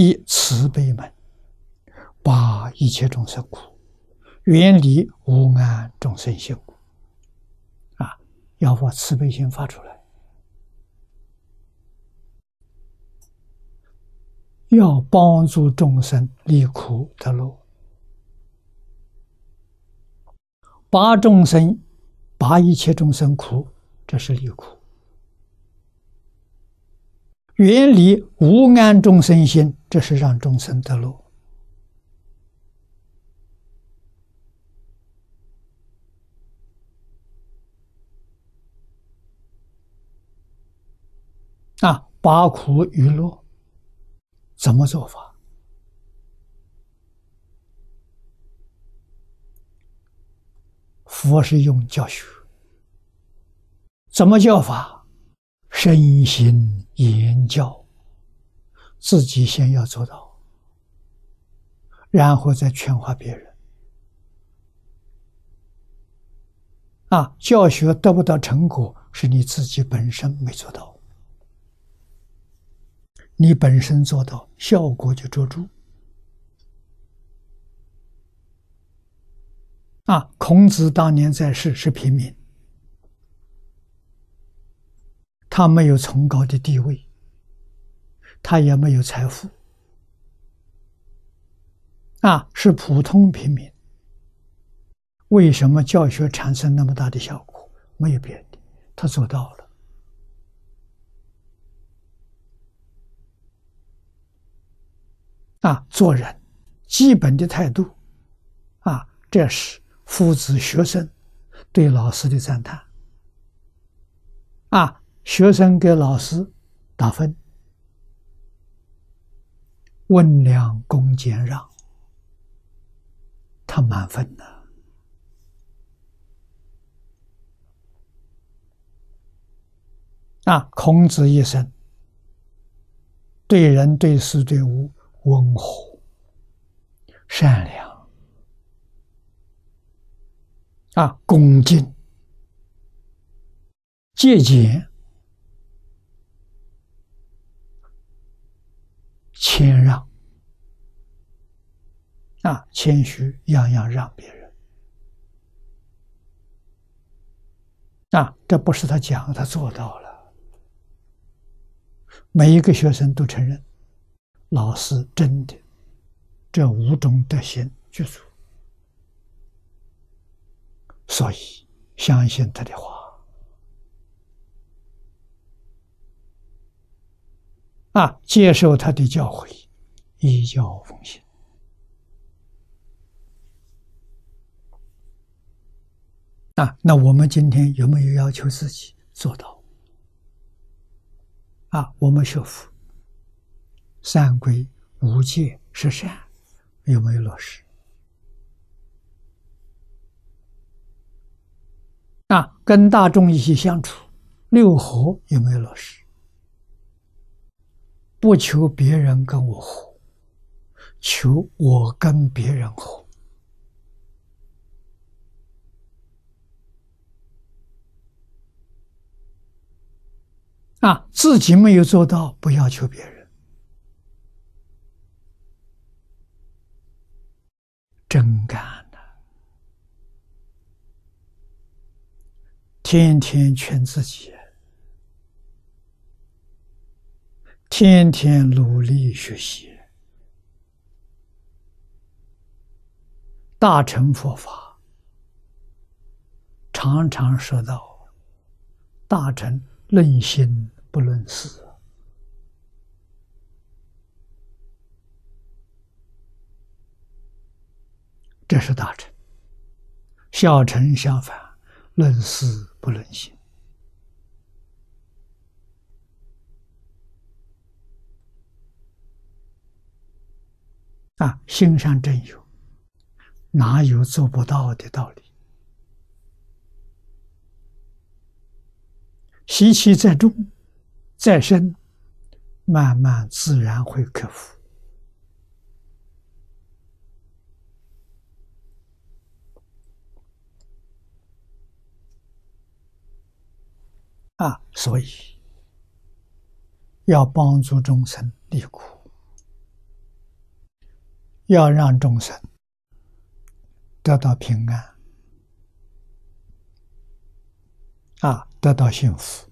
以慈悲门，把一切众生苦，远离无安众生心。啊，要把慈悲心发出来，要帮助众生离苦得乐，把众生，把一切众生苦，这是离苦。远离无安众生心，这是让众生得乐。啊，八苦与乐，怎么做法？佛是用教学，怎么教法？身心言教，自己先要做到，然后再劝化别人。啊，教学得不到成果，是你自己本身没做到。你本身做到，效果就捉住。啊，孔子当年在世是平民。他没有崇高的地位，他也没有财富，啊，是普通平民。为什么教学产生那么大的效果？没有别的，他做到了。啊，做人基本的态度，啊，这是父子学生对老师的赞叹，啊。学生给老师打分，温良恭俭让，他满分的。啊，孔子一生对人对事对物温和、善良，啊，恭敬、节俭。谦让啊，谦虚，样样让别人啊，这不是他讲，他做到了。每一个学生都承认，老师真的这五种德行具足，所以相信他的话。啊！接受他的教诲，以教奉行。啊，那我们今天有没有要求自己做到？啊，我们学佛，三规五戒十善有没有落实？啊，跟大众一起相处，六合有没有落实？不求别人跟我和，求我跟别人和。啊，自己没有做到，不要求别人。真干的，天天劝自己。天天努力学习，大乘佛法常常说到：“大乘论心不论事。”这是大乘；小乘相反，论事不论心。啊，心上真有，哪有做不到的道理？习气再重、再深，慢慢自然会克服。啊，所以要帮助众生离苦。要让众生得到平安，啊，得到幸福。